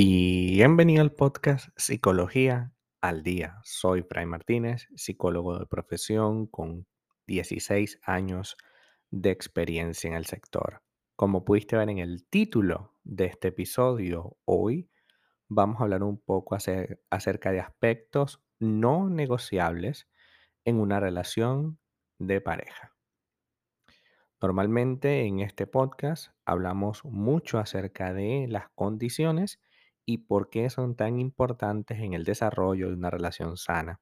Bienvenido al podcast Psicología al Día. Soy Fray Martínez, psicólogo de profesión con 16 años de experiencia en el sector. Como pudiste ver en el título de este episodio, hoy vamos a hablar un poco acerca de aspectos no negociables en una relación de pareja. Normalmente en este podcast hablamos mucho acerca de las condiciones y por qué son tan importantes en el desarrollo de una relación sana.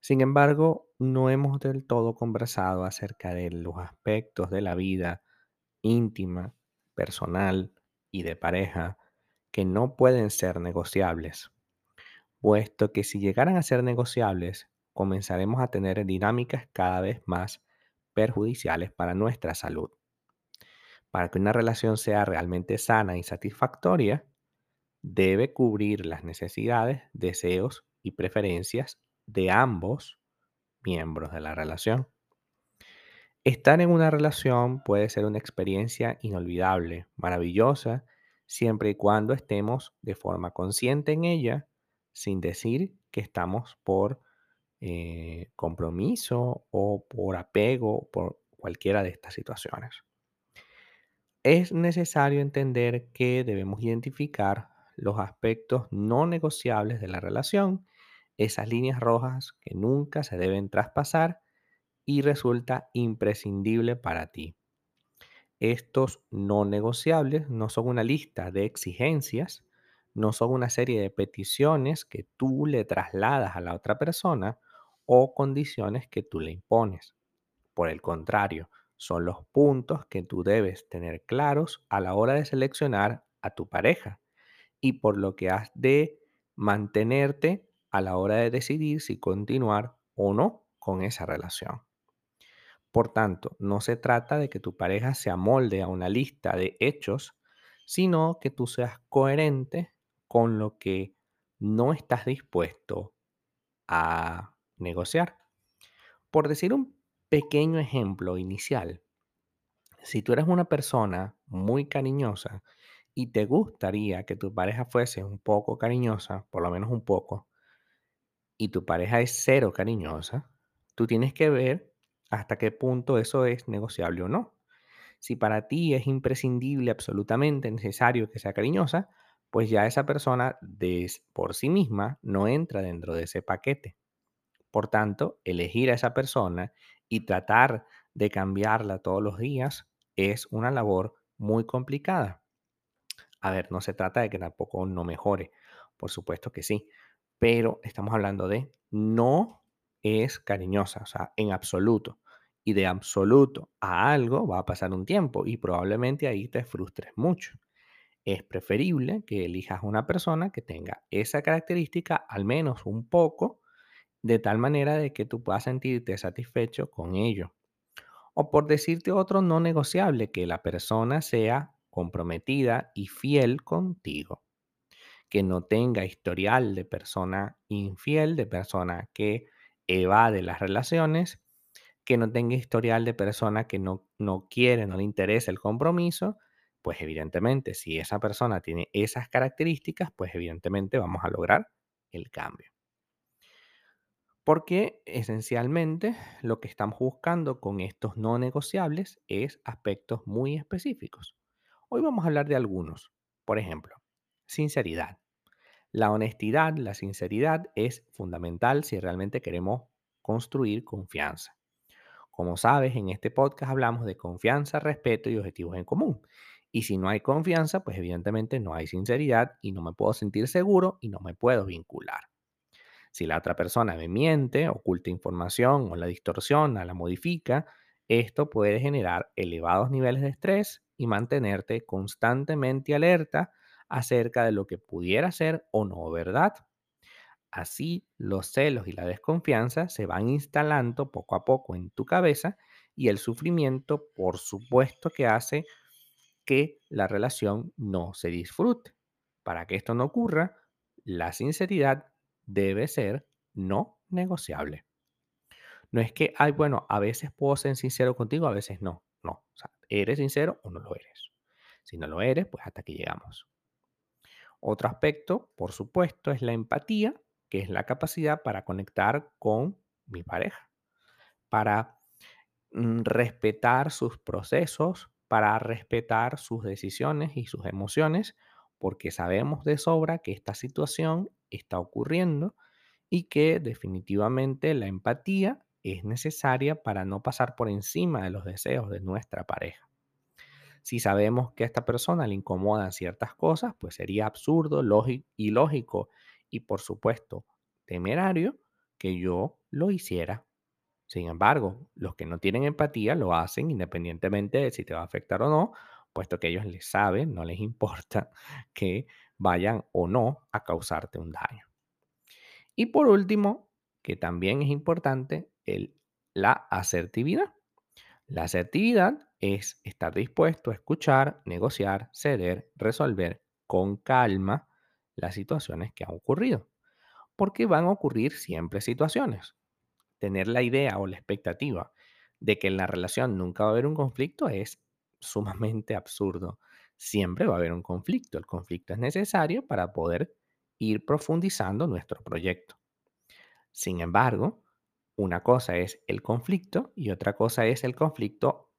Sin embargo, no hemos del todo conversado acerca de los aspectos de la vida íntima, personal y de pareja que no pueden ser negociables, puesto que si llegaran a ser negociables, comenzaremos a tener dinámicas cada vez más perjudiciales para nuestra salud. Para que una relación sea realmente sana y satisfactoria, debe cubrir las necesidades, deseos y preferencias de ambos miembros de la relación. Estar en una relación puede ser una experiencia inolvidable, maravillosa, siempre y cuando estemos de forma consciente en ella, sin decir que estamos por eh, compromiso o por apego, por cualquiera de estas situaciones. Es necesario entender que debemos identificar los aspectos no negociables de la relación, esas líneas rojas que nunca se deben traspasar y resulta imprescindible para ti. Estos no negociables no son una lista de exigencias, no son una serie de peticiones que tú le trasladas a la otra persona o condiciones que tú le impones. Por el contrario, son los puntos que tú debes tener claros a la hora de seleccionar a tu pareja y por lo que has de mantenerte a la hora de decidir si continuar o no con esa relación. Por tanto, no se trata de que tu pareja se amolde a una lista de hechos, sino que tú seas coherente con lo que no estás dispuesto a negociar. Por decir un pequeño ejemplo inicial, si tú eres una persona muy cariñosa y te gustaría que tu pareja fuese un poco cariñosa, por lo menos un poco, y tu pareja es cero cariñosa, tú tienes que ver hasta qué punto eso es negociable o no. Si para ti es imprescindible, absolutamente necesario que sea cariñosa, pues ya esa persona de, por sí misma no entra dentro de ese paquete. Por tanto, elegir a esa persona y tratar de cambiarla todos los días es una labor muy complicada. A ver, no se trata de que tampoco no mejore, por supuesto que sí, pero estamos hablando de no es cariñosa, o sea, en absoluto. Y de absoluto a algo va a pasar un tiempo y probablemente ahí te frustres mucho. Es preferible que elijas una persona que tenga esa característica al menos un poco, de tal manera de que tú puedas sentirte satisfecho con ello. O por decirte otro no negociable, que la persona sea comprometida y fiel contigo. Que no tenga historial de persona infiel, de persona que evade las relaciones, que no tenga historial de persona que no, no quiere, no le interesa el compromiso, pues evidentemente si esa persona tiene esas características, pues evidentemente vamos a lograr el cambio. Porque esencialmente lo que estamos buscando con estos no negociables es aspectos muy específicos. Hoy vamos a hablar de algunos. Por ejemplo, sinceridad. La honestidad, la sinceridad es fundamental si realmente queremos construir confianza. Como sabes, en este podcast hablamos de confianza, respeto y objetivos en común. Y si no hay confianza, pues evidentemente no hay sinceridad y no me puedo sentir seguro y no me puedo vincular. Si la otra persona me miente, oculta información o la distorsiona, la modifica, esto puede generar elevados niveles de estrés y mantenerte constantemente alerta acerca de lo que pudiera ser o no verdad. Así, los celos y la desconfianza se van instalando poco a poco en tu cabeza y el sufrimiento, por supuesto, que hace que la relación no se disfrute. Para que esto no ocurra, la sinceridad debe ser no negociable. No es que, ay, bueno, a veces puedo ser sincero contigo, a veces no. ¿Eres sincero o no lo eres? Si no lo eres, pues hasta aquí llegamos. Otro aspecto, por supuesto, es la empatía, que es la capacidad para conectar con mi pareja, para mm, respetar sus procesos, para respetar sus decisiones y sus emociones, porque sabemos de sobra que esta situación está ocurriendo y que definitivamente la empatía es necesaria para no pasar por encima de los deseos de nuestra pareja. Si sabemos que a esta persona le incomodan ciertas cosas, pues sería absurdo, lógico, ilógico y por supuesto temerario que yo lo hiciera. Sin embargo, los que no tienen empatía lo hacen independientemente de si te va a afectar o no, puesto que ellos les saben, no les importa que vayan o no a causarte un daño. Y por último, que también es importante, la asertividad. La asertividad es estar dispuesto a escuchar, negociar, ceder, resolver con calma las situaciones que han ocurrido. Porque van a ocurrir siempre situaciones. Tener la idea o la expectativa de que en la relación nunca va a haber un conflicto es sumamente absurdo. Siempre va a haber un conflicto. El conflicto es necesario para poder ir profundizando nuestro proyecto. Sin embargo, una cosa es el conflicto y otra cosa es el conflicto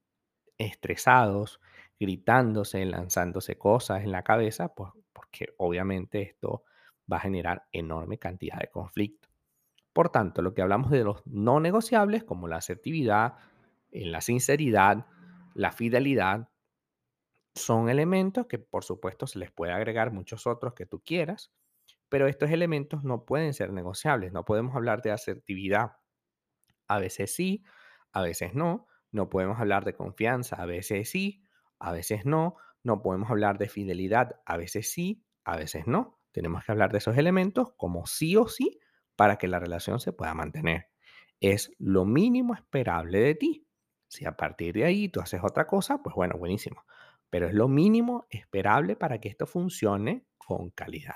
estresados, gritándose, lanzándose cosas en la cabeza, pues, porque obviamente esto va a generar enorme cantidad de conflicto. Por tanto, lo que hablamos de los no negociables, como la asertividad, la sinceridad, la fidelidad, son elementos que por supuesto se les puede agregar muchos otros que tú quieras, pero estos elementos no pueden ser negociables. No podemos hablar de asertividad. A veces sí, a veces no. No podemos hablar de confianza. A veces sí, a veces no. No podemos hablar de fidelidad. A veces sí, a veces no. Tenemos que hablar de esos elementos como sí o sí para que la relación se pueda mantener. Es lo mínimo esperable de ti. Si a partir de ahí tú haces otra cosa, pues bueno, buenísimo. Pero es lo mínimo esperable para que esto funcione con calidad.